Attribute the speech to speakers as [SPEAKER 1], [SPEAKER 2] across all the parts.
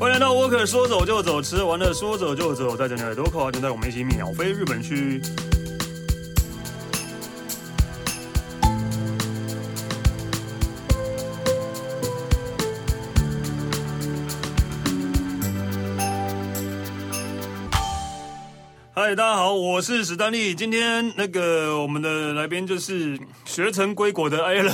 [SPEAKER 1] 欢迎来到沃克，说走就走，吃完了说走就走，带着你的耳朵口啊，就带我们一起秒飞日本去。嗨，大家好，我是史丹利。今天那个我们的来宾就是学成归国的 Alan。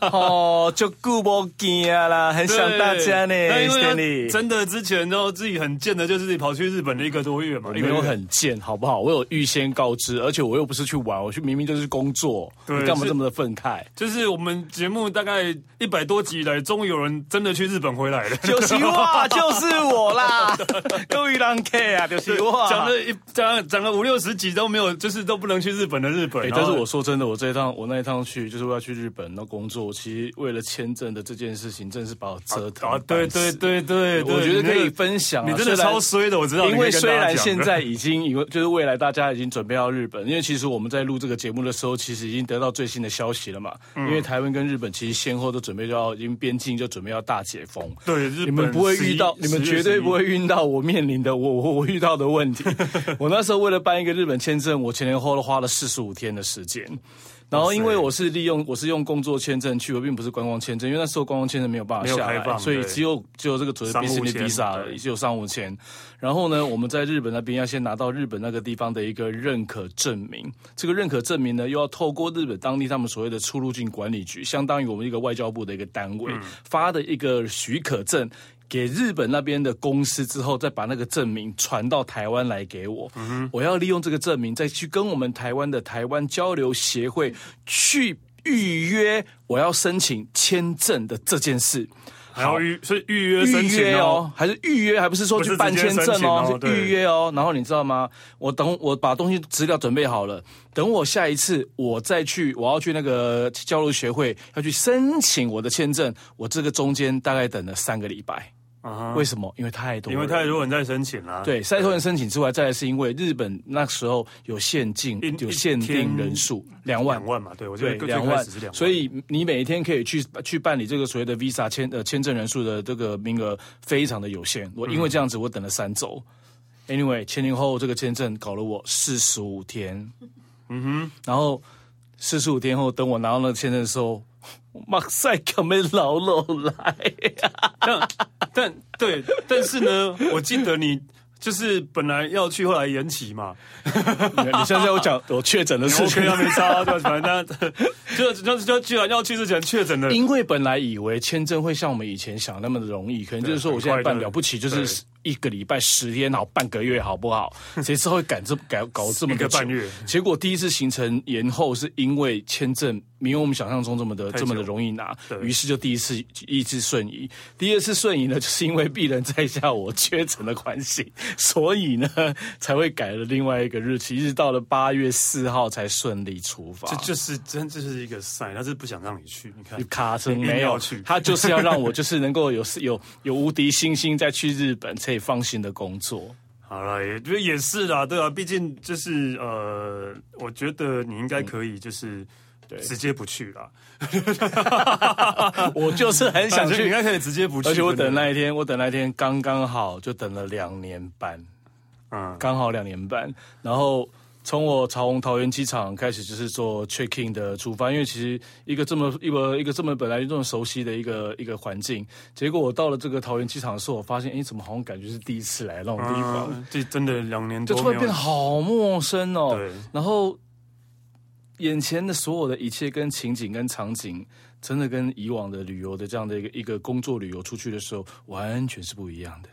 [SPEAKER 2] 哦，就顾不见啦，很想大家呢。史丹利，
[SPEAKER 1] 真的之前然后自己很贱的，就是自己跑去日本的一个多月嘛。
[SPEAKER 2] 没有很贱，好不好？我有预先告知，而且我又不是去玩，我去明明就是工作。对，你干嘛这么的愤慨？
[SPEAKER 1] 就是我们节目大概一百多集以来，终于有人真的去日本回来了。
[SPEAKER 2] 就是哇，就是我啦，终于让 K 啊，就是我
[SPEAKER 1] 讲了一。讲讲了五六十集都没有，就是都不能去日本的日本。
[SPEAKER 2] 但是我说真的，我这一趟我那一趟去，就是为了去日本那工作。其实为了签证的这件事情，真的是把我折腾啊！
[SPEAKER 1] 对对对对，
[SPEAKER 2] 我觉得可以分享。
[SPEAKER 1] 你真的超衰的，我知道。
[SPEAKER 2] 因为虽然现在已经以为 就是未来大家已经准备到日本，因为其实我们在录这个节目的时候，其实已经得到最新的消息了嘛。因为台湾跟日本其实先后都准备要，已经边境就准备要大解封。
[SPEAKER 1] 对，
[SPEAKER 2] 你们不会遇到，你们绝对不会遇到我面临的 我我我遇到的问题。我那时候为了办一个日本签证，我前前后后花了四十五天的时间。然后因为我是利用我是用工作签证去，我并不是观光签证，因为那时候观光签证没有办法下来，所以只有只有这个所谓的 business visa，只有商务签。然后呢，我们在日本那边要先拿到日本那个地方的一个认可证明，这个认可证明呢，又要透过日本当地他们所谓的出入境管理局，相当于我们一个外交部的一个单位、嗯、发的一个许可证。给日本那边的公司之后，再把那个证明传到台湾来给我。我要利用这个证明，再去跟我们台湾的台湾交流协会去预约我要申请签证的这件事。
[SPEAKER 1] 还要预是预约申请
[SPEAKER 2] 预约哦，还是预约，还不是说去办签证哦，是预约哦。然后你知道吗？我等我把东西资料准备好了，等我下一次我再去，我要去那个交流协会要去申请我的签证，我这个中间大概等了三个礼拜。Uh huh. 为什么？因为太多，
[SPEAKER 1] 因为太多人在申请了。
[SPEAKER 2] 对，太多人申请之外，再来是因为日本那时候有限定，有限定人数两万，
[SPEAKER 1] 两万嘛。对，我
[SPEAKER 2] 觉得两万，所以你每一天可以去去办理这个所谓的 Visa 签呃签证人数的这个名额非常的有限。我因为这样子，我等了三周。嗯、Anyway，前前后后这个签证搞了我四十五天。嗯哼，然后四十五天后，等我拿到那个签证的时候。马赛克没老老来，
[SPEAKER 1] 但但对，但是呢，我记得你就是本来要去，后来延期嘛。
[SPEAKER 2] 你现在我讲 我确诊的事情，
[SPEAKER 1] 没差，就反正就就就居然要去之前确诊的。
[SPEAKER 2] 因为本来以为签证会像我们以前想那么的容易，可能就是说我现在办了不起，就是一个礼拜十天好，半个月好不好？谁知道会赶这搞搞这么个半月？结果第一次行程延后是因为签证。没有我们想象中这么的这么的容易拿，于是就第一次一次瞬移，第二次瞬移呢，就是因为鄙人在下我缺诊的关系，所以呢才会改了另外一个日期，一直到了八月四号才顺利出发。
[SPEAKER 1] 这就是真，这是一个 sign，他是不想让你去。你看，
[SPEAKER 2] 卡车没有去，他就是要让我就是能够有有有无敌星星再去日本，可 以放心的工作。
[SPEAKER 1] 好了，也觉得也是啦，对啊，毕竟就是呃，我觉得你应该可以就是。对，直接不去了。
[SPEAKER 2] 我就是很想去，
[SPEAKER 1] 应该可以直接不去。
[SPEAKER 2] 而且我等那一天，我等那一天刚刚好，就等了两年半，嗯，刚好两年半。然后从我从桃园机场开始，就是做 check in 的出发。因为其实一个这么一个一个这么本来就这么熟悉的一个一个环境，结果我到了这个桃园机场的时候，我发现，哎，怎么好像感觉是第一次来那种地方？
[SPEAKER 1] 这真的两年多，
[SPEAKER 2] 就突然变得好陌生哦。对，然后。眼前的所有的一切跟情景跟场景，真的跟以往的旅游的这样的一个一个工作旅游出去的时候，完全是不一样的，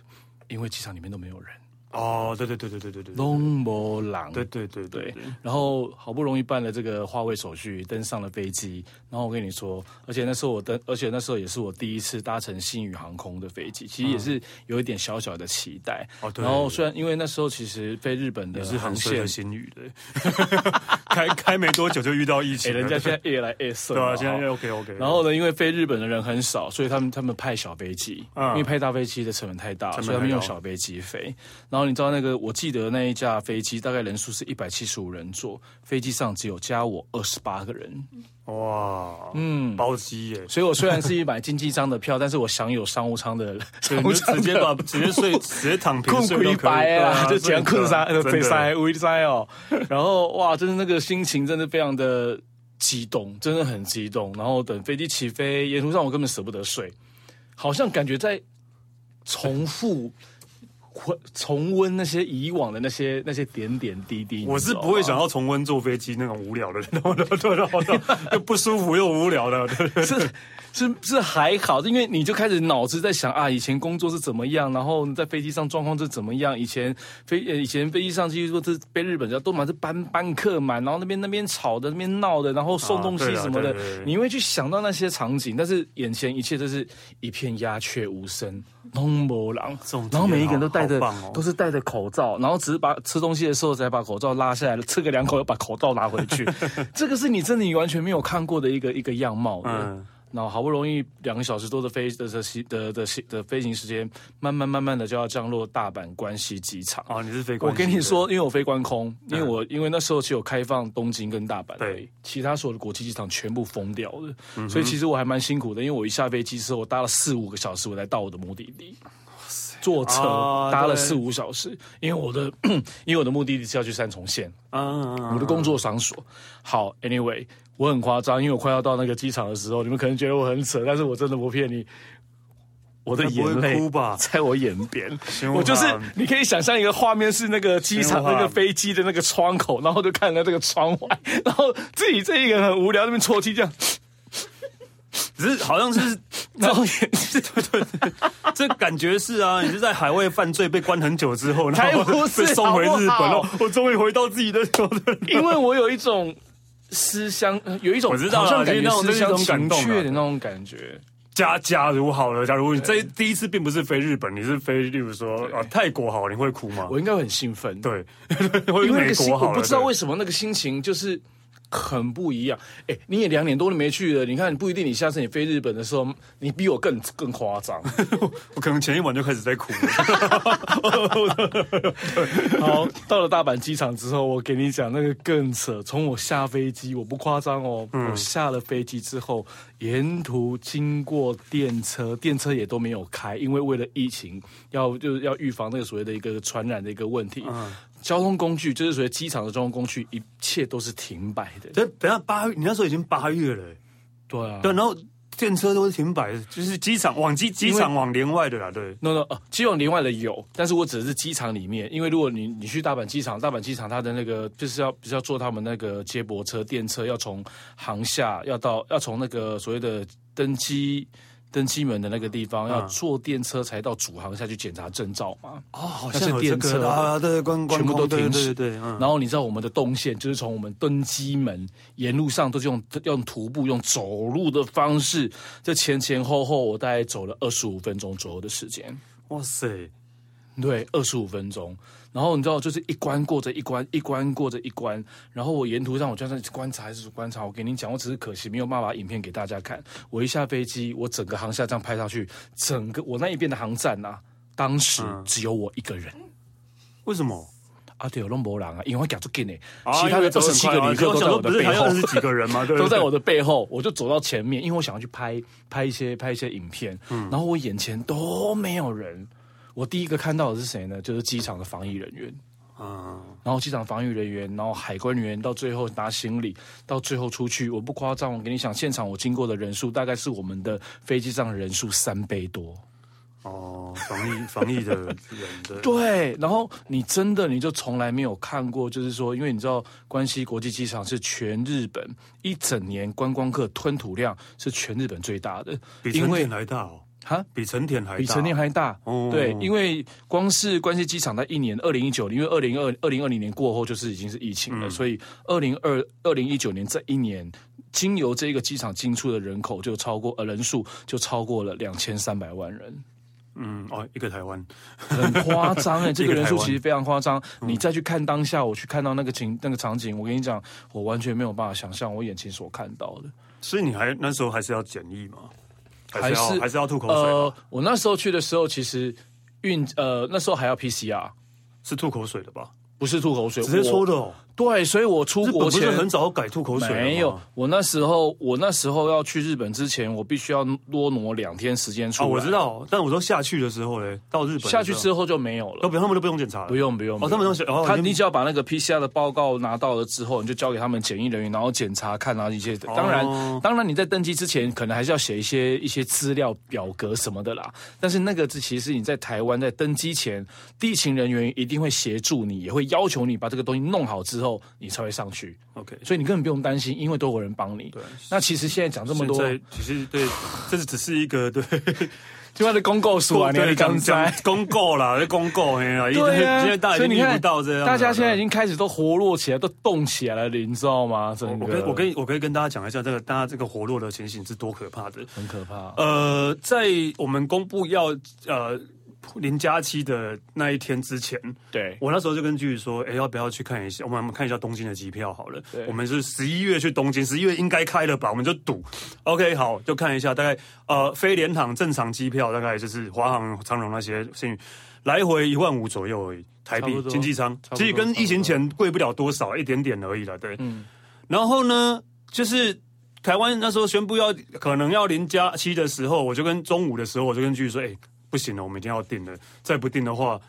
[SPEAKER 2] 因为机场里面都没有人。
[SPEAKER 1] 哦，对对对对对对对，
[SPEAKER 2] 拢无人，
[SPEAKER 1] 对对对对，
[SPEAKER 2] 然后好不容易办了这个化位手续，登上了飞机。然后我跟你说，而且那时候我登，而且那时候也是我第一次搭乘新宇航空的飞机，其实也是有一点小小的期待。哦，对。然后虽然因为那时候其实飞日本的
[SPEAKER 1] 是很适合星宇的，开开没多久就遇到疫情，
[SPEAKER 2] 人家现在越来越顺。
[SPEAKER 1] 对啊，现在 OK OK。
[SPEAKER 2] 然后呢，因为飞日本的人很少，所以他们他们派小飞机，因为派大飞机的成本太大，所以他们用小飞机飞。然后。后你知道那个，我记得那一架飞机大概人数是一百七十五人坐，飞机上只有加我二十八个人。
[SPEAKER 1] 哇，嗯，包机耶！
[SPEAKER 2] 所以我虽然是一买经济舱的票，但是我享有商务舱的，
[SPEAKER 1] 商务舱直接把直接睡直接躺平睡都可以
[SPEAKER 2] 啊，就这样困塞飞塞微塞哦。然后哇，真的那个心情真的非常的激动，真的很激动。然后等飞机起飞，沿途上我根本舍不得睡，好像感觉在重复。重温那些以往的那些那些点点滴滴，
[SPEAKER 1] 我是不会想要重温坐飞机那种无聊的，对对对，又不舒服又无聊的，
[SPEAKER 2] 是是是还好，因为你就开始脑子在想啊，以前工作是怎么样，然后在飞机上状况是怎么样，以前飞以前飞机上其实说是被日本人都满是班班客满，然后那边那边吵的，那边闹的，然后送东西什么的，你会去想到那些场景，但是眼前一切都是一片鸦雀无声。通波浪，然后每一个人都戴着，哦、都是戴着口罩，然后只是把吃东西的时候才把口罩拉下来，吃个两口又把口罩拿回去。这个是你真的你完全没有看过的一个一个样貌的。嗯然后好不容易两个小时多的飞的的的的的飞行时间，慢慢慢慢的就要降落大阪关西机场
[SPEAKER 1] 啊！你是飞关？
[SPEAKER 2] 我跟你说，因为我飞关空，因为我因为那时候只有开放东京跟大阪，对，其他所有的国际机场全部封掉了，嗯、所以其实我还蛮辛苦的，因为我一下飞机之后，我搭了四五个小时，我才到我的目的地。坐车搭了四五小时，因为我的 因为我的目的地是要去三重县啊，我的工作场所。好，Anyway，我很夸张，因为我快要到那个机场的时候，你们可能觉得我很扯，但是我真的不骗你，我的眼泪 在我眼边。我就是你可以想象一个画面，是那个机场那个飞机的那个窗口，然后就看着这个窗外，然后自己这一个人很无聊那边啜泣这样。
[SPEAKER 1] 只是好像是，然后也是对对对，这感觉是啊，你是在海外犯罪被关很久之后，然后被送回日本了，我终于回到自己的国度。
[SPEAKER 2] 因为我有一种思乡，有一种我知道好像感觉思乡情切的那种感觉。
[SPEAKER 1] 假假如好了，假如你这第一次并不是飞日本，你是飞，例如说啊泰国好了，你会哭吗？
[SPEAKER 2] 我应该会很兴奋，
[SPEAKER 1] 对，
[SPEAKER 2] 因为美国好了，我不知道为什么那个心情就是。很不一样，哎，你也两年多都没去了。你看，不一定你下次你飞日本的时候，你比我更更夸张。
[SPEAKER 1] 我可能前一晚就开始在哭。
[SPEAKER 2] 好，到了大阪机场之后，我给你讲那个更扯。从我下飞机，我不夸张哦，嗯、我下了飞机之后，沿途经过电车，电车也都没有开，因为为了疫情，要就是要预防那个所谓的一个传染的一个问题。嗯交通工具就是属于机场的交通工具，一切都是停摆的。
[SPEAKER 1] 等等下八月，你那时候已经八月了，
[SPEAKER 2] 对啊，
[SPEAKER 1] 对，然后电车都是停摆的，就是机场往机机场往连外的啦，对。
[SPEAKER 2] no no，机往连外的有，但是我指的是机场里面，因为如果你你去大阪机场，大阪机场它的那个就是要就是要坐他们那个接驳车电车，要从航下要到要从那个所谓的登机。登机门的那个地方要坐电车才到主航下去检查证照嘛？
[SPEAKER 1] 哦，好像是电车啊，对，关关
[SPEAKER 2] 全部都停止。
[SPEAKER 1] 对对。
[SPEAKER 2] 然后你知道我们的动线就是从我们登机门沿路上都是用用徒步用走路的方式，这前前后后我大概走了二十五分钟左右的时间。
[SPEAKER 1] 哇塞！
[SPEAKER 2] 对，二十五分钟，然后你知道，就是一关过着一关，一关过着一关，然后我沿途上我就在观察，还是观察。我给你讲，我只是可惜没有办法把影片给大家看。我一下飞机，我整个航下这样拍上去，整个我那一边的航站呐、啊，当时只有我一个人。
[SPEAKER 1] 为什么？
[SPEAKER 2] 啊，对，有龙博朗啊，因为我赶住给你，其他的二十七个旅客都在我的背后，
[SPEAKER 1] 二十几个人嘛，对 对对，
[SPEAKER 2] 都在我的背后，我就走到前面，因为我想要去拍拍一些拍一些影片，嗯，然后我眼前都没有人。我第一个看到的是谁呢？就是机场的防疫人员，嗯，然后机场防疫人员，然后海关人员，到最后拿行李，到最后出去，我不夸张，我跟你讲，现场我经过的人数大概是我们的飞机上的人数三倍多。
[SPEAKER 1] 哦，防疫防疫的人的
[SPEAKER 2] 对，然后你真的你就从来没有看过，就是说，因为你知道关西国际机场是全日本一整年观光客吞吐量是全日本最大的，
[SPEAKER 1] 比成田还大哦。
[SPEAKER 2] 哈，
[SPEAKER 1] 比成田还大，
[SPEAKER 2] 比成田还大。哦，对，因为光是关西机场在一年二零一九年，因为二零二二零二零年过后就是已经是疫情了，嗯、所以二零二二零一九年这一年，经由这个机场进出的人口就超过呃人数就超过了两千三百万人。
[SPEAKER 1] 嗯，哦，一个台湾，
[SPEAKER 2] 很夸张哎，这个人数其实非常夸张。你再去看当下，我去看到那个情那个场景，我跟你讲，我完全没有办法想象我眼前所看到的。
[SPEAKER 1] 所以你还那时候还是要检疫吗？还是还是要吐口水。
[SPEAKER 2] 呃，我那时候去的时候，其实运呃那时候还要 PCR，
[SPEAKER 1] 是吐口水的吧？
[SPEAKER 2] 不是吐口水，
[SPEAKER 1] 直接抽的哦。
[SPEAKER 2] 对，所以我出国前
[SPEAKER 1] 很早改吐口水。
[SPEAKER 2] 没有，我那时候我那时候要去日本之前，我必须要多挪两天时间出来。
[SPEAKER 1] 我知道，但我说下去的时候嘞，到日本
[SPEAKER 2] 下去之后就没有了。
[SPEAKER 1] 都不，他们都不用检查了。
[SPEAKER 2] 不用不用。
[SPEAKER 1] 哦，他们都哦，
[SPEAKER 2] 他你只要把那个 PCR 的报告拿到了之后，你就交给他们检疫人员，然后检查看啊一些。当然，当然你在登机之前，可能还是要写一些一些资料表格什么的啦。但是那个其实你在台湾在登机前，地勤人员一定会协助你，也会要求你把这个东西弄好之后，你才会上。去
[SPEAKER 1] ，OK，
[SPEAKER 2] 所以你根本不用担心，因为都有人帮你。对，那其实现在讲这么多，
[SPEAKER 1] 其实对，这是只是一个 对，
[SPEAKER 2] 就他的公告书啊，你刚才
[SPEAKER 1] 公告啦，公告哎呀，对啊，因为大家遇不到这样，
[SPEAKER 2] 大家现在已经开始都活络起来，都动起来了，你知道吗？
[SPEAKER 1] 我可以，我可以，我可以跟大家讲一下，这个大家这个活络的情形是多可怕的，
[SPEAKER 2] 很可怕。
[SPEAKER 1] 呃，在我们公布要呃。零加七的那一天之前，
[SPEAKER 2] 对，
[SPEAKER 1] 我那时候就跟剧说，哎，要不要去看一下？我们我们看一下东京的机票好了。对，我们是十一月去东京，十一月应该开了吧？我们就赌。OK，好，就看一下，大概呃，非联航正常机票大概就是华航、长荣那些，幸运来回一万五左右而已，台币经济舱，其实跟疫情前贵不了多少，一点点而已了。对，嗯。然后呢，就是台湾那时候宣布要可能要零加七的时候，我就跟中午的时候，我就跟剧说，哎。不行了，我们一定要订了。再不定的话，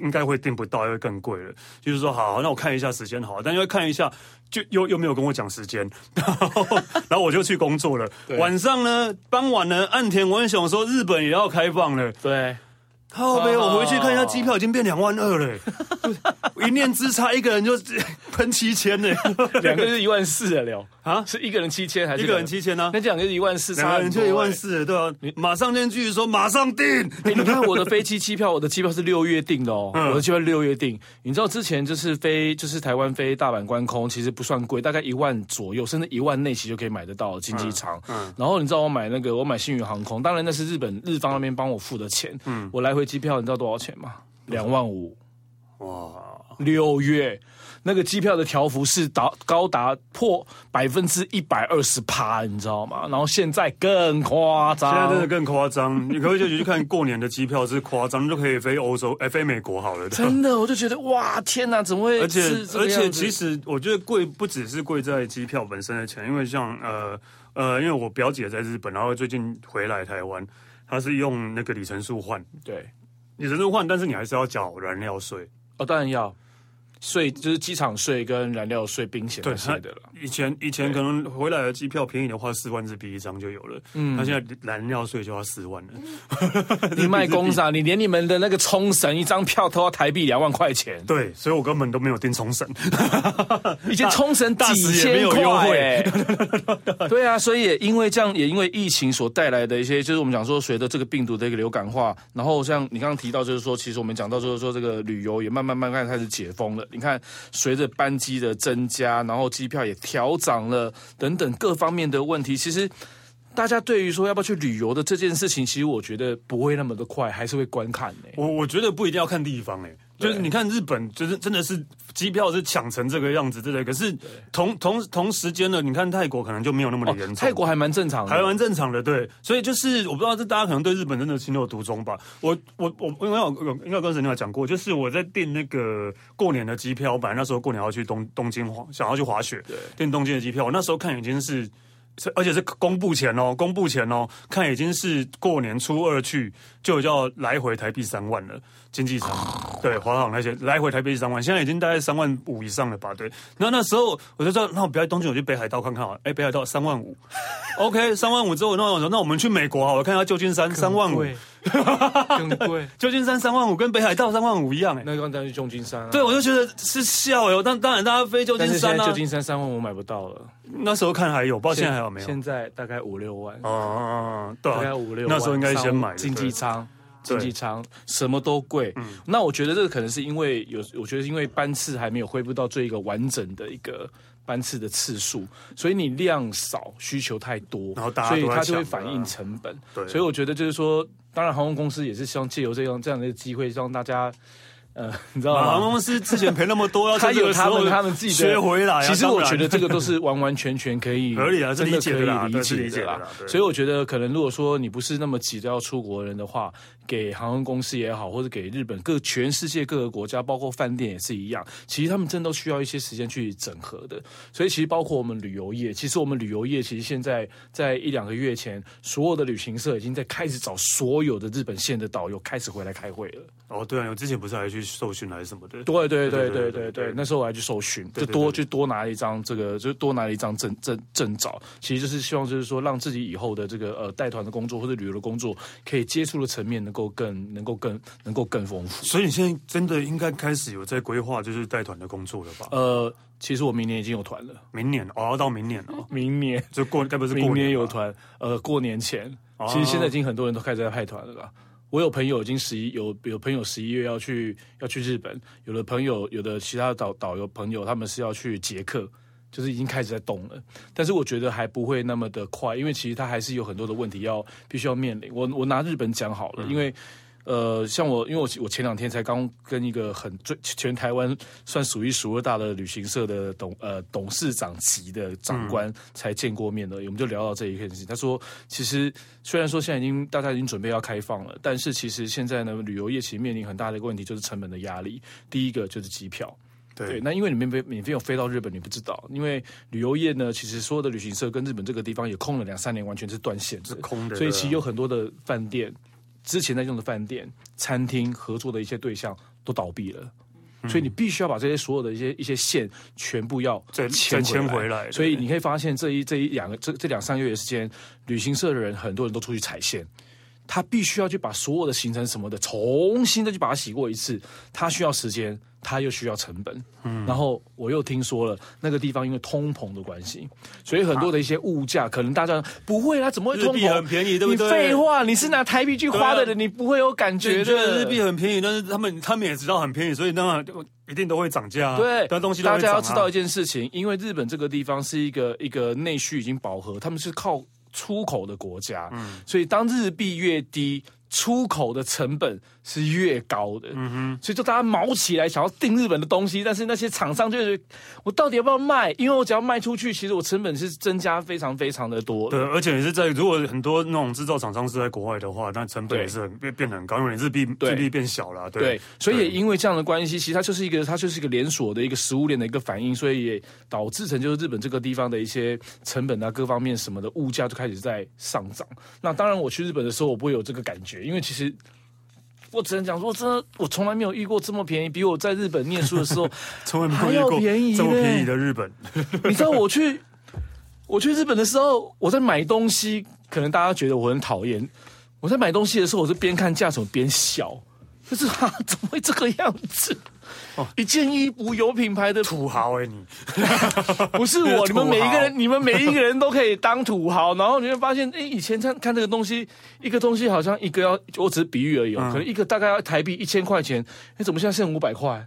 [SPEAKER 1] 应该会订不到，会更贵了。就是说，好，那我看一下时间，好，但因为看一下，就又又没有跟我讲时间，然后，然后我就去工作了。晚上呢，傍晚呢，岸田文雄说日本也要开放了。
[SPEAKER 2] 对。
[SPEAKER 1] 靠北，我回去看一下机票，已经变两万二了。一念之差，一个人就 喷七千呢，
[SPEAKER 2] 两个是一万四了了啊？是一个人七千还是
[SPEAKER 1] 一个人七千呢？
[SPEAKER 2] 那这两个是一万四，
[SPEAKER 1] 两个人就一万四，对啊。你马上跟继续说，马上订。
[SPEAKER 2] 你看我的飞机机票，我的机票是六月订的哦，我的机票六月订。你知道之前就是飞，就是台湾飞大阪关空，其实不算贵，大概一万左右，甚至一万内其实就可以买得到经济舱。嗯。然后你知道我买那个，我买星宇航空，当然那是日本日方那边帮我付的钱。嗯。我来回。机票你知道多少钱吗？两万五，哇！六月那个机票的调幅是达高达破百分之一百二十趴，你知道吗？然后现在更夸张，
[SPEAKER 1] 现在真的更夸张。你可以就去看过年的机票是夸张，就可以飞欧洲，哎，飞美国好了。
[SPEAKER 2] 真的，我就觉得哇，天哪，怎么会？
[SPEAKER 1] 而且而且，其实我觉得贵不只是贵在机票本身的钱，因为像呃呃，因为我表姐在日本，然后最近回来台湾。他是用那个里程数换，
[SPEAKER 2] 对，
[SPEAKER 1] 里程数换，但是你还是要缴燃料税。
[SPEAKER 2] 哦，当然要。税就是机场税跟燃料税、冰险那些的了。
[SPEAKER 1] 以前以前可能回来的机票便宜的话，四万日币一张就有了。嗯，那现在燃料税就要四万了。
[SPEAKER 2] 你卖公啥？你连你们的那个冲绳一张票都要台币两万块钱。
[SPEAKER 1] 对，所以我根本都没有订冲绳。
[SPEAKER 2] 以前冲绳 几千块。对啊，所以也因为这样，也因为疫情所带来的一些，就是我们讲说，随着这个病毒的一个流感化，然后像你刚刚提到，就是说，其实我们讲到就是说，这个旅游也慢慢慢慢开始解封了。你看，随着班机的增加，然后机票也调涨了，等等各方面的问题，其实大家对于说要不要去旅游的这件事情，其实我觉得不会那么的快，还是会观看的。
[SPEAKER 1] 我我觉得不一定要看地方，哎。就是你看日本，就是真的是机票是抢成这个样子，对不对？可是同同同时间呢，你看泰国可能就没有那么的严重，
[SPEAKER 2] 泰国还蛮正常的，
[SPEAKER 1] 还蛮正常的，对。所以就是我不知道，这大家可能对日本真的情有独钟吧。我我我因为我应该跟沈鸟讲过，就是我在订那个过年的机票，我本来那时候过年要去东东京滑，想要去滑雪，订东京的机票，我那时候看已经是。而且是公布前哦，公布前哦，看已经是过年初二去，就要来回台币三万了，经济舱，对，华航那些来回台币三万，现在已经大概三万五以上了吧？对，那那时候我就知道，那我不要东京，我去北海道看看啊。哎，北海道三万五，OK，三万五之后，那我说，那我们去美国啊，我看一下旧金山三万五。
[SPEAKER 2] 更贵，
[SPEAKER 1] 旧金山三万五，跟北海道三万五一样哎。
[SPEAKER 2] 那刚当然是旧金山啊。
[SPEAKER 1] 对，我就觉得是笑哎。当当然，大家飞旧金山啊。
[SPEAKER 2] 旧金山三万五买不到了。
[SPEAKER 1] 那时候看还有，不知道现在还有没有？
[SPEAKER 2] 现在大概五六万。哦
[SPEAKER 1] 哦哦，对，
[SPEAKER 2] 大概五六万。
[SPEAKER 1] 那时候应该先买
[SPEAKER 2] 经济舱，经济舱什么都贵。那我觉得这个可能是因为有，我觉得因为班次还没有恢复到最一个完整的一个班次的次数，所以你量少，需求太多，然后大家所以它就会反映成本。对，所以我觉得就是说。当然，航空公司也是希望借由这样这样的机会，让大家呃，你知道吗？
[SPEAKER 1] 航空公司之前赔那么多，要
[SPEAKER 2] 他有他们他们自己
[SPEAKER 1] 学回来、啊。
[SPEAKER 2] 其实我觉得这个都是 完完全全可以
[SPEAKER 1] 合理啊，
[SPEAKER 2] 真的可以
[SPEAKER 1] 理
[SPEAKER 2] 解的啦。所以我觉得，可能如果说你不是那么急着要出国的人的话，给航空公司也好，或者给日本各全世界各个国家，包括饭店也是一样，其实他们真的都需要一些时间去整合的。所以其实包括我们旅游业，其实我们旅游业其实现在在一两个月前，所有的旅行社已经在开始找所有的日本线的导游开始回来开会了。
[SPEAKER 1] 哦，对啊，我之前不是还去受训还是什么？
[SPEAKER 2] 的对对对对对对，那时候我还去受训，就多就多拿了一张这个，就多拿了一张证证证照。其实就是希望，就是说让自己以后的这个呃带团的工作或者旅游的工作，可以接触的层面能够更能够更能够更丰富。
[SPEAKER 1] 所以你现在真的应该开始有在规划，就是带团的工作了吧？
[SPEAKER 2] 呃，其实我明年已经有团了，
[SPEAKER 1] 明年哦，要到明年了，
[SPEAKER 2] 明年
[SPEAKER 1] 就过该不是过
[SPEAKER 2] 明年有团？呃，过年前，其实现在已经很多人都开始在派团了啦。我有朋友已经十一有有朋友十一月要去要去日本，有的朋友有的其他导导游朋友他们是要去捷克，就是已经开始在动了。但是我觉得还不会那么的快，因为其实他还是有很多的问题要必须要面临。我我拿日本讲好了，因为。呃，像我，因为我我前两天才刚跟一个很最全台湾算数一数二大的旅行社的董呃董事长级的长官才见过面的，我们就聊到这一件事情。他说，其实虽然说现在已经大家已经准备要开放了，但是其实现在呢，旅游业其实面临很大的一个问题，就是成本的压力。第一个就是机票，对，对，那因为你们免免费有飞到日本，你不知道，因为旅游业呢，其实所有的旅行社跟日本这个地方也空了两三年，完全是断线的，
[SPEAKER 1] 是空的，
[SPEAKER 2] 所以其实有很多的饭店。之前在用的饭店、餐厅合作的一些对象都倒闭了，嗯、所以你必须要把这些所有的一些一些线全部要再
[SPEAKER 1] 牵回来。
[SPEAKER 2] 所以你可以发现这一这一两个这这两三个月的时间，旅行社的人很多人都出去踩线，他必须要去把所有的行程什么的重新再去把它洗过一次，他需要时间。他又需要成本，嗯，然后我又听说了那个地方因为通膨的关系，所以很多的一些物价可能大家不会啊，怎么会通膨？
[SPEAKER 1] 很便宜，对不对？
[SPEAKER 2] 你废话，你是拿台币去花的人，你不会有感觉的。
[SPEAKER 1] 觉得日币很便宜，但是他们他们也知道很便宜，所以当然一定都会涨价。
[SPEAKER 2] 对，
[SPEAKER 1] 但东西
[SPEAKER 2] 大家要知道一件事情，因为日本这个地方是一个一个内需已经饱和，他们是靠出口的国家，嗯，所以当日币越低。出口的成本是越高的，嗯哼，所以就大家毛起来想要订日本的东西，但是那些厂商就是我到底要不要卖？因为我只要卖出去，其实我成本是增加非常非常的多的。
[SPEAKER 1] 对，而且也是在如果很多那种制造厂商是在国外的话，那成本也是很变变得很高，因为日币日币变小了。对，
[SPEAKER 2] 对，所以也因为这样的关系，其实它就是一个它就是一个连锁的一个食物链的一个反应，所以也导致成就是日本这个地方的一些成本啊各方面什么的物价就开始在上涨。那当然，我去日本的时候我不会有这个感觉。因为其实我只能讲说，真的，我从来没有遇过这么便宜，比我在日本念书的时候 从来没有遇过
[SPEAKER 1] 这么便宜的日本。
[SPEAKER 2] 你知道我去我去日本的时候，我在买东西，可能大家觉得我很讨厌。我在买东西的时候，我是边看价钱边笑，就是 啊怎么会这个样子？哦，一件衣服有品牌的
[SPEAKER 1] 土豪哎、欸，你。
[SPEAKER 2] 不是我，你们每一个人，你们每一个人都可以当土豪，然后你会发现，哎，以前看看这个东西，一个东西好像一个要，我只是比喻而已，哦，嗯、可能一个大概要台币一千块钱，哎，怎么现在剩五百块？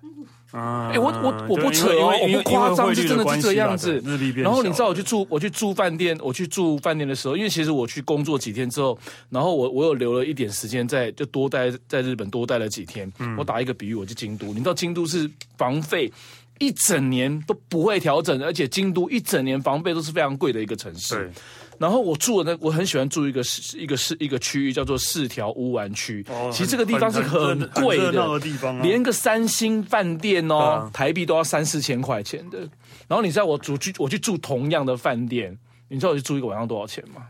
[SPEAKER 2] 哎、嗯，我我我不扯哦，我不夸张，是真的是这样子。然后你知道我去住，我去住饭店，我去住饭店的时候，因为其实我去工作几天之后，然后我我有留了一点时间在，就多待在日本多待了几天。嗯、我打一个比喻，我去京都，你知道京都是房费一整年都不会调整，而且京都一整年房费都是非常贵的一个城市。然后我住的那，我很喜欢住一个一个是一个区域叫做四条乌丸区。哦，其实这个地方是很贵的，的地方啊，连个三星饭店哦，啊，台币都要三四千块钱的。然后你知道我住去我去住同样的饭店，你知道我去住一个晚上多少钱吗？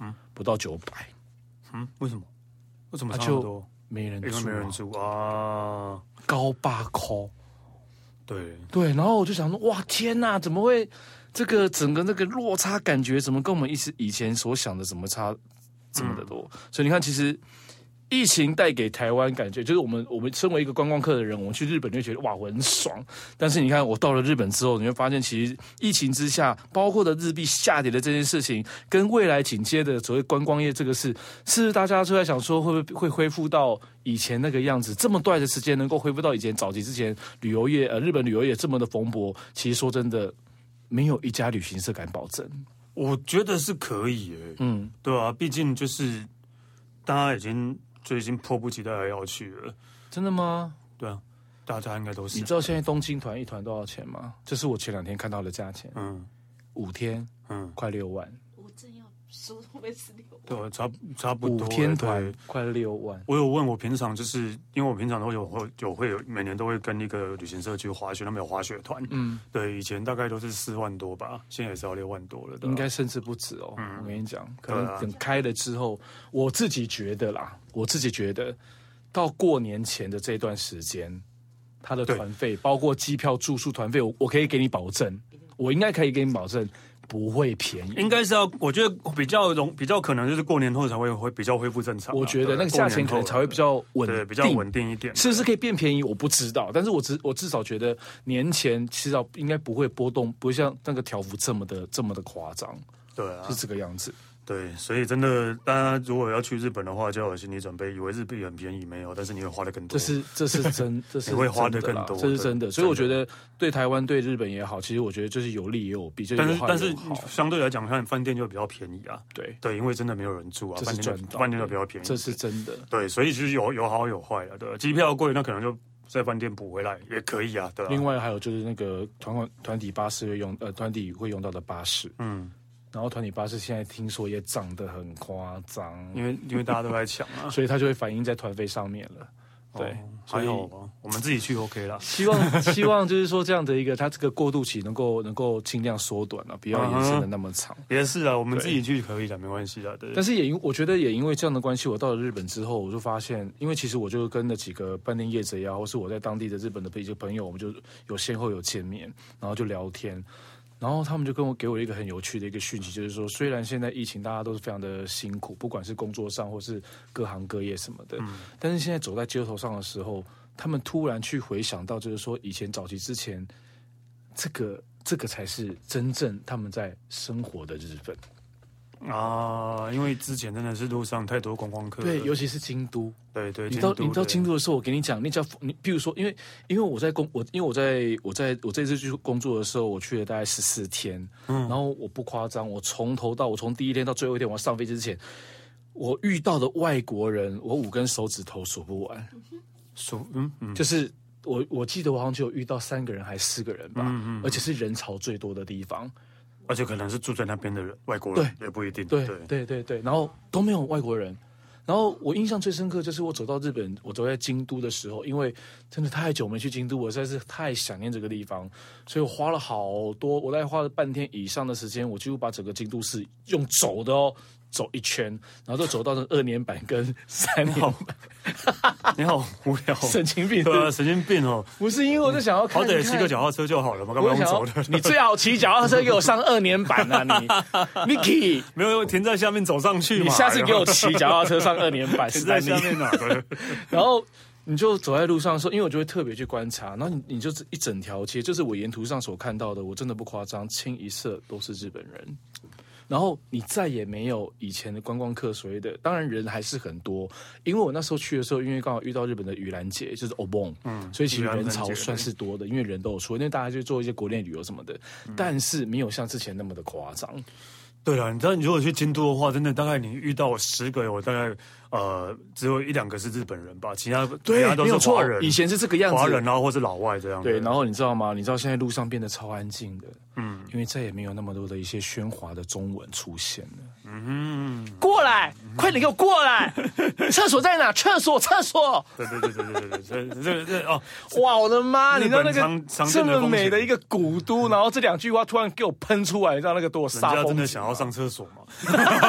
[SPEAKER 2] 嗯，不到九百。
[SPEAKER 1] 嗯，为什么？为什么差不多？
[SPEAKER 2] 就没人住，
[SPEAKER 1] 没人住啊，
[SPEAKER 2] 高八扣。
[SPEAKER 1] 对
[SPEAKER 2] 对，然后我就想说，哇，天哪，怎么会？这个整个那个落差感觉怎么跟我们以以前所想的怎么差这么的多？嗯、所以你看，其实疫情带给台湾感觉，就是我们我们身为一个观光客的人，我们去日本就觉得哇，我很爽。但是你看，我到了日本之后，你会发现，其实疫情之下，包括的日币下跌的这件事情，跟未来紧接的所谓观光业这个事，是不是大家都在想说，会不会会恢复到以前那个样子？这么短的时间能够恢复到以前早期之前旅游业呃日本旅游业这么的蓬勃？其实说真的。没有一家旅行社敢保证，
[SPEAKER 1] 我觉得是可以诶。嗯，对啊，毕竟就是大家已经就已经迫不及待要去了。
[SPEAKER 2] 真的吗？
[SPEAKER 1] 对啊，大家应该都是。
[SPEAKER 2] 你知道现在东京团一团多少钱吗？这是我前两天看到的价钱。
[SPEAKER 1] 嗯，
[SPEAKER 2] 五天，嗯，快六万。
[SPEAKER 3] 我真要说会是六万。
[SPEAKER 1] 对，差差不多。
[SPEAKER 2] 五天团快六万。
[SPEAKER 1] 我有问我平常就是因为我平常都有会有会有每年都会跟一个旅行社去滑雪，他们有滑雪团。嗯，对，以前大概都是四万多吧，现在也是要六万多了。
[SPEAKER 2] 应该甚至不止哦。嗯，我跟你讲，可能等开了之后，我自己觉得啦，我自己觉得。到过年前的这段时间，他的团费包括机票、住宿、团费，我我可以给你保证，我应该可以给你保证不会便宜。
[SPEAKER 1] 应该是要，我觉得比较容比较可能就是过年后才会会比较恢复正常。
[SPEAKER 2] 我觉得那个价钱可能才会比较稳定，
[SPEAKER 1] 比较稳定一点。
[SPEAKER 2] 是不是可以变便宜？我不知道，但是我至我至少觉得年前至少应该不会波动，不会像那个条幅这么的这么的夸张。
[SPEAKER 1] 对啊，
[SPEAKER 2] 是这个样子。
[SPEAKER 1] 对，所以真的，大家如果要去日本的话，就要有心理准备，以为日币很便宜没有，但是你会花的更多。
[SPEAKER 2] 这是这是真，这是
[SPEAKER 1] 你会花的更多，
[SPEAKER 2] 这是真的。所以我觉得对台湾对日本也好，其实我觉得就是有利也有弊。但是
[SPEAKER 1] 但是相对来讲，看饭店就比较便宜啊。
[SPEAKER 2] 对
[SPEAKER 1] 对，因为真的没有人住啊，
[SPEAKER 2] 饭店
[SPEAKER 1] 饭店就比较便宜，
[SPEAKER 2] 这是真的。
[SPEAKER 1] 对，所以其实有有好有坏啊。对，机票贵，那可能就在饭店补回来也可以啊。对。
[SPEAKER 2] 另外还有就是那个团团体巴士会用呃团体会用到的巴士，嗯。然后团体巴士现在听说也涨得很夸张，
[SPEAKER 1] 因为因为大家都在抢啊，
[SPEAKER 2] 所以它就会反映在团费上面了。对，哦、
[SPEAKER 1] 还好吧，我们自己去 OK 了。
[SPEAKER 2] 希望 希望就是说这样的一个，它这个过渡期能够能够尽量缩短了，不要延伸的那么长。
[SPEAKER 1] 也是啊，我们自己去可以的，没关系的。对。
[SPEAKER 2] 但是也因我觉得也因为这样的关系，我到了日本之后，我就发现，因为其实我就跟那几个饭店业者呀，或是我在当地的日本的一些朋友，我们就有先后有见面，然后就聊天。然后他们就跟我给我一个很有趣的一个讯息，就是说，虽然现在疫情大家都是非常的辛苦，不管是工作上或是各行各业什么的，嗯，但是现在走在街头上的时候，他们突然去回想到，就是说以前早期之前，这个这个才是真正他们在生活的日本。
[SPEAKER 1] 啊，因为之前真的是路上太多观光客，
[SPEAKER 2] 对，尤其是京都，
[SPEAKER 1] 对对。
[SPEAKER 2] 你到你到京都的时候，我给你讲，那叫你，比如说，因为因为我在工，我因为我在我在我这次去工作的时候，我去了大概十四天，嗯，然后我不夸张，我从头到我从第一天到最后一天，我要上飞机之前，我遇到的外国人，我五根手指头数不完，数嗯嗯，就是我我记得我好像就有遇到三个人还是四个人吧，嗯嗯，而且是人潮最多的地方。
[SPEAKER 1] 而且可能是住在那边的人，外国人也不一定。
[SPEAKER 2] 对对对对，然后都没有外国人。然后我印象最深刻就是我走到日本，我走在京都的时候，因为真的太久没去京都，我实在是太想念这个地方，所以我花了好多，我大概花了半天以上的时间，我几乎把整个京都市用走的哦。走一圈，然后就走到了二年版跟三年 版。
[SPEAKER 1] 你好无聊，
[SPEAKER 2] 神经病，
[SPEAKER 1] 对啊，神经病哦。
[SPEAKER 2] 不是因为我就想要看，
[SPEAKER 1] 好歹骑个脚踏车就好了嘛，干嘛用走的？
[SPEAKER 2] 你最好骑脚踏车给我上二年版啊，你，Niki，
[SPEAKER 1] 没有停在下面走上去嘛？
[SPEAKER 2] 你下次给我骑脚踏车上二年版，
[SPEAKER 1] 停在下面哪？
[SPEAKER 2] 然后你就走在路上的时候，因为我就会特别去观察，然后你你就一整条街，就是我沿途上所看到的，我真的不夸张，清一色都是日本人。然后你再也没有以前的观光客所谓的，当然人还是很多，因为我那时候去的时候，因为刚好遇到日本的盂兰节，就是 Obon，嗯，所以其实人潮算是多的，因为人都有出，因为大家就做一些国内旅游什么的，嗯，但是没有像之前那么的夸张。
[SPEAKER 1] 对了，你知道你如果去京都的话，真的大概你遇到十个，我大概。呃，只有一两个是日本人吧，其他
[SPEAKER 2] 对，
[SPEAKER 1] 其他都是华人。
[SPEAKER 2] 以前是这个样子，
[SPEAKER 1] 华人啊，或是老外这样。
[SPEAKER 2] 对，然后你知道吗？你知道现在路上变得超安静的，嗯，因为再也没有那么多的一些喧哗的中文出现了。嗯，过来，嗯、快点给我过来！厕所在哪？厕所，厕所。
[SPEAKER 1] 对对对对对对对，这这哦，
[SPEAKER 2] 哇，我的妈！你知道那个这么美的一个古都，然后这两句话突然给我喷出来，你知道那个多杀。人家
[SPEAKER 1] 真的想要上厕所吗？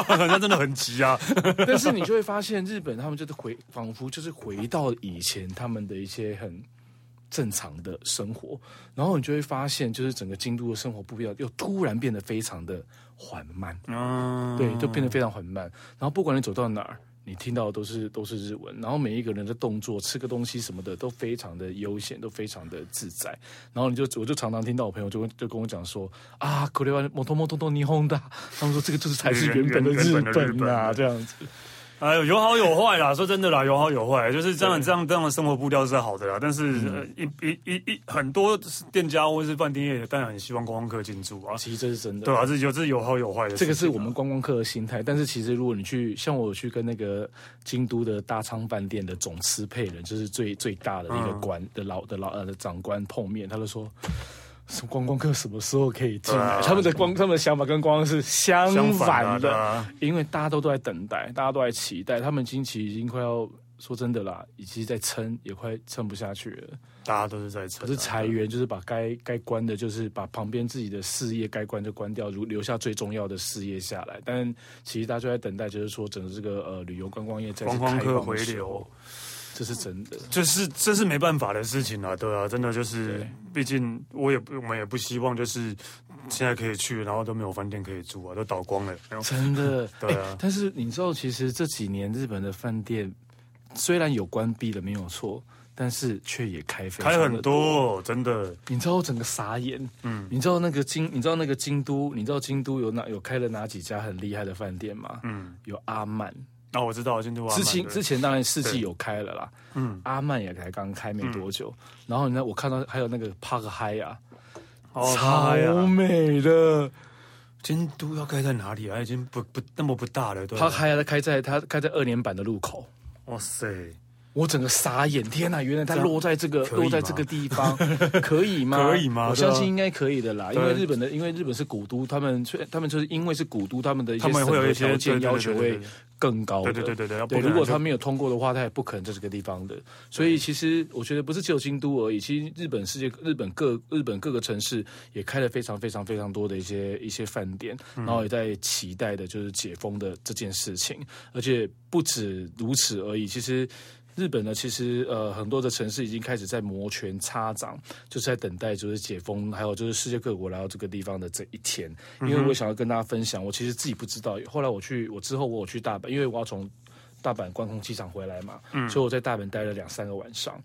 [SPEAKER 1] 人家真的很急啊！
[SPEAKER 2] 但是你就会发现。日本他们就是回，仿佛就是回到以前他们的一些很正常的生活，然后你就会发现，就是整个京都的生活步调又突然变得非常的缓慢，嗯，对，就变得非常缓慢。然后不管你走到哪儿，你听到的都是都是日文，然后每一个人的动作、吃个东西什么的都非常的悠闲，都非常的自在。然后你就我就常常听到我朋友就跟就跟我讲说啊，これはもともとの日本だ，他们说这个就是才是原本的日本啊，本这样子。
[SPEAKER 1] 哎呦，有好有 坏啦，说真的啦，有好有坏，就是这样这样这样的生活步调是好的啦。但是、嗯、一一一一很多店家或是饭店业，当然很希望观光客进驻啊。
[SPEAKER 2] 其实这是真的，
[SPEAKER 1] 对啊，这有这是有好有坏的。
[SPEAKER 2] 这个是我们观光客的心态。但是其实如果你去，像我去跟那个京都的大仓饭店的总支配人，就是最最大的一个官、嗯、的老的老呃的长官碰面，他就说。观光客什么时候可以进来？啊、他们的光，他们的想法跟观光是相反的，反啊、因为大家都都在等待，大家都在期待。他们经期已经快要说真的啦，已经在撑，也快撑不下去了。
[SPEAKER 1] 大家都是在撑，
[SPEAKER 2] 可是裁员就是把该该关的，就是把旁边自己的事业该关就关掉，如留下最重要的事业下来。但其实大家就在等待，就是说整个这个呃旅游观光业再次开放的时候，观光客回流。这是真的，
[SPEAKER 1] 这是这是没办法的事情啊，对啊，真的就是，毕竟我也不，我们也不希望就是现在可以去，然后都没有饭店可以住啊，都倒光了。
[SPEAKER 2] 真的，
[SPEAKER 1] 对啊、欸。
[SPEAKER 2] 但是你知道，其实这几年日本的饭店虽然有关闭了，没有错，但是却也开
[SPEAKER 1] 开很多，真的。
[SPEAKER 2] 你知道我整个傻眼，嗯，你知道那个京，你知道那个京都，你知道京都有哪有开了哪几家很厉害的饭店吗？嗯，有阿曼。
[SPEAKER 1] 哦，我知道，京都阿曼。之
[SPEAKER 2] 前之前当然四季有开了啦，嗯，阿曼也才刚开没多久。嗯、然后呢，我看到还有那个帕克嗨呀，
[SPEAKER 1] 哦、
[SPEAKER 2] 超美的。
[SPEAKER 1] 京都要开在哪里啊？已经不不那么不大了。对。
[SPEAKER 2] 帕克嗨呀它，开在它开在二年版的路口。
[SPEAKER 1] 哇塞！
[SPEAKER 2] 我整个傻眼，天哪！原来它落在这个落在这个地方，可以吗？
[SPEAKER 1] 可以吗？
[SPEAKER 2] 我相信应该可以的啦，因为日本的，因为日本是古都，他们他们就是因为是古都，他们的一些审核条件要求会更高。
[SPEAKER 1] 对对对对对，
[SPEAKER 2] 对，如果他没有通过的话，他也不可能在这个地方的。所以其实我觉得不是只有京都而已，其实日本世界日本各日本各个城市也开了非常非常非常多的一些一些饭店，然后也在期待的就是解封的这件事情，而且不止如此而已，其实。日本呢，其实呃很多的城市已经开始在摩拳擦掌，就是在等待就是解封，还有就是世界各国来到这个地方的这一天。因为我想要跟大家分享，我其实自己不知道，后来我去我之后我有去大阪，因为我要从大阪关空机场回来嘛，嗯，所以我在大阪待了两三个晚上。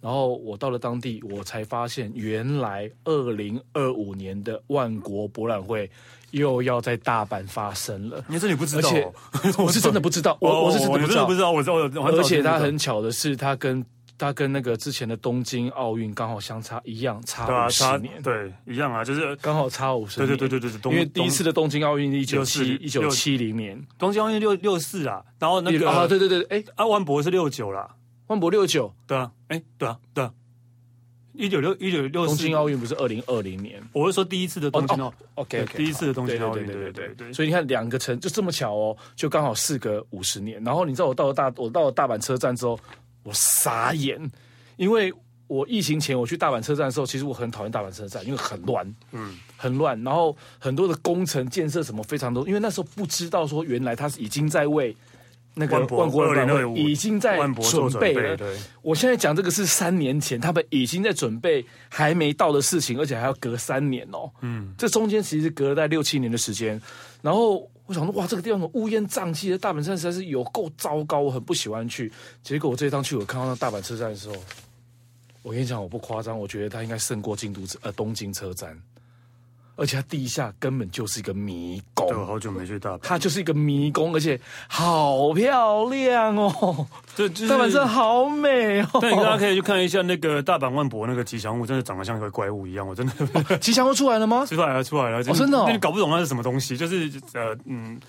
[SPEAKER 2] 然后我到了当地，我才发现原来二零二五年的万国博览会又要在大阪发生了。
[SPEAKER 1] 你这你不知道？
[SPEAKER 2] 而且 我是真的不知道，我我是真的不知道，
[SPEAKER 1] 我知道，我。
[SPEAKER 2] 而且它很巧的是，它跟它跟那个之前的东京奥运刚好相差一样，差五十年。
[SPEAKER 1] 对，一样啊，就是
[SPEAKER 2] 刚好差五十年。
[SPEAKER 1] 对对对对对，
[SPEAKER 2] 因为第一次的东京奥运一九七一九七零年，
[SPEAKER 1] 东京奥运六六四啊，然后那个
[SPEAKER 2] 啊，对对对，哎，
[SPEAKER 1] 阿万博是六九啦。
[SPEAKER 2] 万博六九，
[SPEAKER 1] 对啊，哎，对啊，对啊，一九六一九六四
[SPEAKER 2] 东京奥运不是二零二零年？
[SPEAKER 1] 我是说第一次的东京奥
[SPEAKER 2] ，OK，
[SPEAKER 1] 第一次的东京奥运，
[SPEAKER 2] 对对对对。所以你看，两个城就这么巧哦，就刚好事隔五十年。然后你知道我到了大，我到了大阪车站之后，我傻眼，因为我疫情前我去大阪车站的时候，其实我很讨厌大阪车站，因为很乱，嗯，很乱。然后很多的工程建设什么非常多，因为那时候不知道说原来他是已经在为。那个万国博览会已经在准备了。备我现在讲这个是三年前，他们已经在准备还没到的事情，而且还要隔三年哦。嗯，这中间其实隔了大概六七年的时间。然后我想说，哇，这个地方乌烟瘴气的大阪站实在是有够糟糕，我很不喜欢去。结果我这一趟去，我看到那大阪车站的时候，我跟你讲，我不夸张，我觉得它应该胜过京都呃东京车站。而且它地下根本就是一个迷宫。
[SPEAKER 1] 对，我好久没去大阪。
[SPEAKER 2] 它就是一个迷宫，而且好漂亮哦！对，就是、大阪真的好美哦。
[SPEAKER 1] 但你大家可以去看一下那个大阪万博那个吉祥物，真的长得像一个怪物一样。我真的，
[SPEAKER 2] 哦、吉祥物出来了吗？
[SPEAKER 1] 出来了，出来了。
[SPEAKER 2] 哦、真的、哦，
[SPEAKER 1] 你搞不懂那是什么东西，就是呃嗯，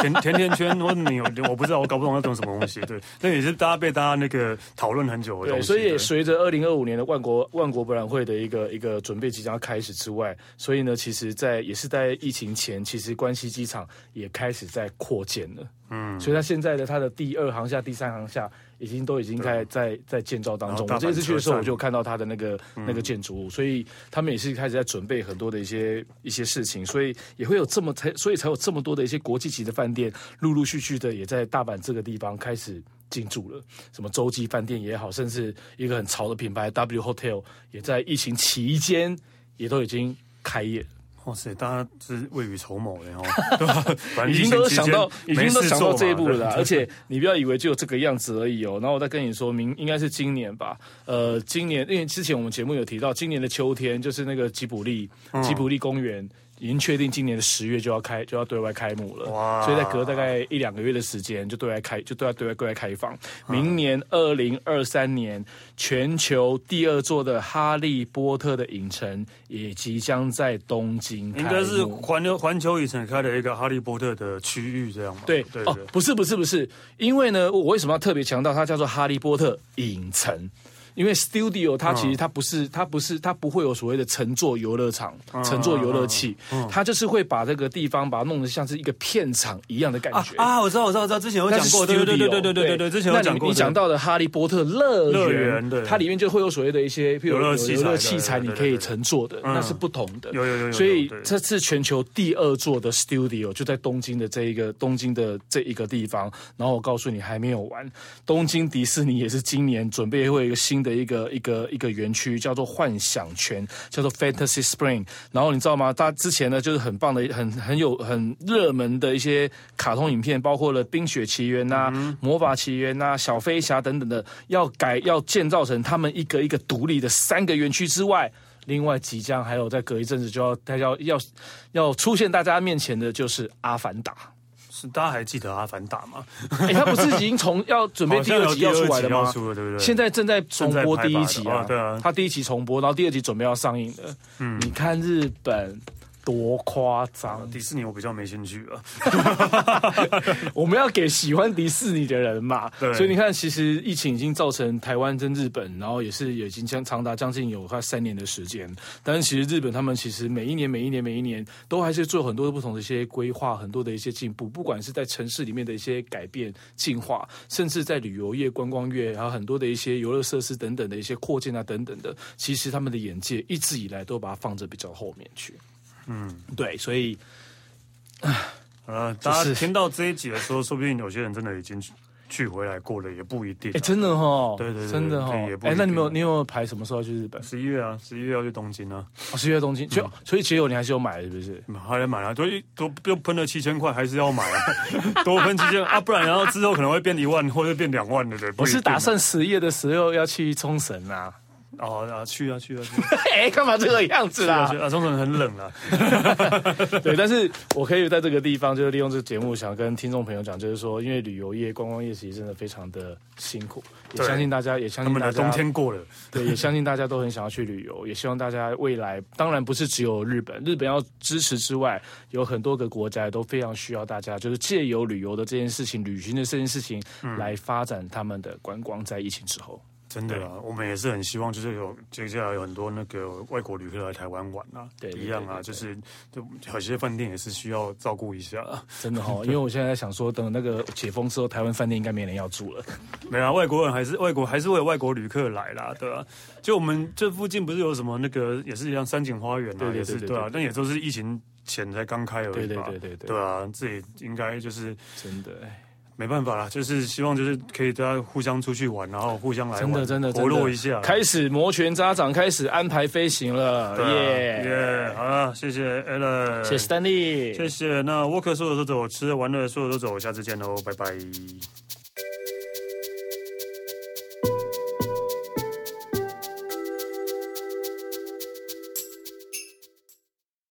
[SPEAKER 1] 甜甜甜圈，或者你我不知道，我搞不懂那种什么东西。对，那也是大家被大家那个讨论很久的东西。对，
[SPEAKER 2] 所以也随着二零二五年的万国万国博览会的一个一个准备即将要开始之外，所以呢。其实，在也是在疫情前，其实关西机场也开始在扩建了。嗯，所以它现在的它的第二航厦、第三航厦已经都已经在在在建造当中。我这次去的时候，我就看到它的那个那个建筑物，所以他们也是开始在准备很多的一些一些事情，所以也会有这么才，所以才有这么多的一些国际级的饭店，陆陆续续的也在大阪这个地方开始进驻了。什么洲际饭店也好，甚至一个很潮的品牌 W Hotel 也在疫情期间也都已经开业。
[SPEAKER 1] 哇塞！大家是未雨�绸�缪的哦，
[SPEAKER 2] 已经都想到，已经都想到这一步了。而且你不要以为就有这个样子而已哦。然后我再跟你说明，应该是今年吧？呃，今年因为之前我们节目有提到，今年的秋天就是那个吉卜力，吉卜力公园已经确定今年的十月就要开，就要对外开幕了。
[SPEAKER 1] 哇！
[SPEAKER 2] 所以在隔大概一两个月的时间，就对外开，就对外对外对外开放。明年二零二三年，全球第二座的哈利波特的影城也即将在东京。
[SPEAKER 1] 应该是环球环球影城开了一个哈利波特的区域，这
[SPEAKER 2] 样对，对哦，不是不是不是，因为呢，我为什么要特别强调它叫做哈利波特影城？因为 studio 它其实它不是、嗯、它不是它不会有所谓的乘坐游乐场、嗯、乘坐游乐器、它就是会把这个地方把它弄得像是一个片场一样的感觉
[SPEAKER 1] 啊，啊！我知道我知道我知道，之前有讲过，对对对对对对对，之前有讲过。
[SPEAKER 2] 你讲到的哈利波特乐园，它里面就会有所谓的一些譬如游乐器材，你可以乘坐的，那是不同的。
[SPEAKER 1] 有有有，有。
[SPEAKER 2] 所以这次全球第二座的 studio 就在东京的这一个东京的这一个地方。然后我告诉你还没有完，东京迪士尼也是今年准备会有一个新的一个一个。一个园区叫做幻想泉，叫做 Fantasy Spring。然后你知道吗？它之前呢就是很棒的、很很有很热门的一些卡通影片，包括了《冰雪奇缘》呐、《魔法奇缘》呐、《小飞侠》等等的，要改要建造成他们一个一个独立的三个园区之外，另外即将还有再隔一阵子就要他要要要出现大家面前的就是《阿凡达》。
[SPEAKER 1] 是大家还记得《阿凡达》吗？
[SPEAKER 2] 哎，他不是已经从 要准备第二集要出来了吗？
[SPEAKER 1] 对不对？
[SPEAKER 2] 现在正在重播第一集啊，
[SPEAKER 1] 对啊，
[SPEAKER 2] 他第一集重播，然后第二集准备要上映了。嗯，你看日本。多夸张！
[SPEAKER 1] 迪士尼我比较没兴趣了。
[SPEAKER 2] 我们要给喜欢迪士尼的人嘛。对。所以你看，其实疫情已经造成台湾跟日本，然后也是已经将长达将近有快三年的时间。但是其实日本他们其实每一年、每一年、每一年都还是做很多不同的一些规划，很多的一些进步。不管是在城市里面的一些改变、进化，甚至在旅游业、观光业，还有很多的一些游乐设施等等的一些扩建啊等等的，其实他们的眼界一直以来都把它放着比较后面去。嗯，对，所以，
[SPEAKER 1] 啊，呃，大家听到这一集的时候，说不定有些人真的已经去回来过了，也不一定。
[SPEAKER 2] 哎，真的哈，
[SPEAKER 1] 对对对，
[SPEAKER 2] 真的哈。哎，那你有你有没有排什么时候要去日本？
[SPEAKER 1] 十一月啊，十一月要去东京啊。
[SPEAKER 2] 哦，十一月东京，就所以其实你还是有买，是不是？
[SPEAKER 1] 还得买啊，所以都又喷了七千块，还是要买啊，多喷七千啊，不然然后之后可能会变一万或者变两万的对。
[SPEAKER 2] 我是打算十月的时候要去冲绳啊。
[SPEAKER 1] 哦啊，去啊去啊去！
[SPEAKER 2] 哎，干嘛这个样子啦？
[SPEAKER 1] 啊，冲绳很冷啊。
[SPEAKER 2] 对，但是我可以在这个地方，就是利用这个节目，想跟听众朋友讲，就是说，因为旅游业、观光业其实真的非常的辛苦，也相信大家，也相信大家
[SPEAKER 1] 冬天过了，
[SPEAKER 2] 对，也相信大家都很想要去旅游，也希望大家未来，当然不是只有日本，日本要支持之外，有很多个国家都非常需要大家，就是借由旅游的这件事情、旅行的这件事情，来发展他们的观光，在疫情之后。
[SPEAKER 1] 真的啊，我们也是很希望，就是有接下来有很多那个外国旅客来台湾玩啊，对，一样啊，就是就有些饭店也是需要照顾一下。
[SPEAKER 2] 真的哈、哦，因为我现在在想说，等那个解封之后，台湾饭店应该没人要住了。
[SPEAKER 1] 没啊，外国人还是外国还是会有外国旅客来啦，对啊。就我们这附近不是有什么那个也是一样三井花园啊，也是对啊，但也都是疫情前才刚开而已嘛，对对对对对，对啊，这也应该就是
[SPEAKER 2] 真的。
[SPEAKER 1] 没办法啦，就是希望就是可以大家互相出去玩，然后互相来玩，
[SPEAKER 2] 真的真的
[SPEAKER 1] 活络一下。
[SPEAKER 2] 开始摩拳擦掌，开始安排飞行了，耶
[SPEAKER 1] 耶！好了，谢谢 Alan，
[SPEAKER 2] 谢谢 Stanley，
[SPEAKER 1] 谢谢。那沃克说的都走，吃的玩的说的都走，下次见喽，拜拜。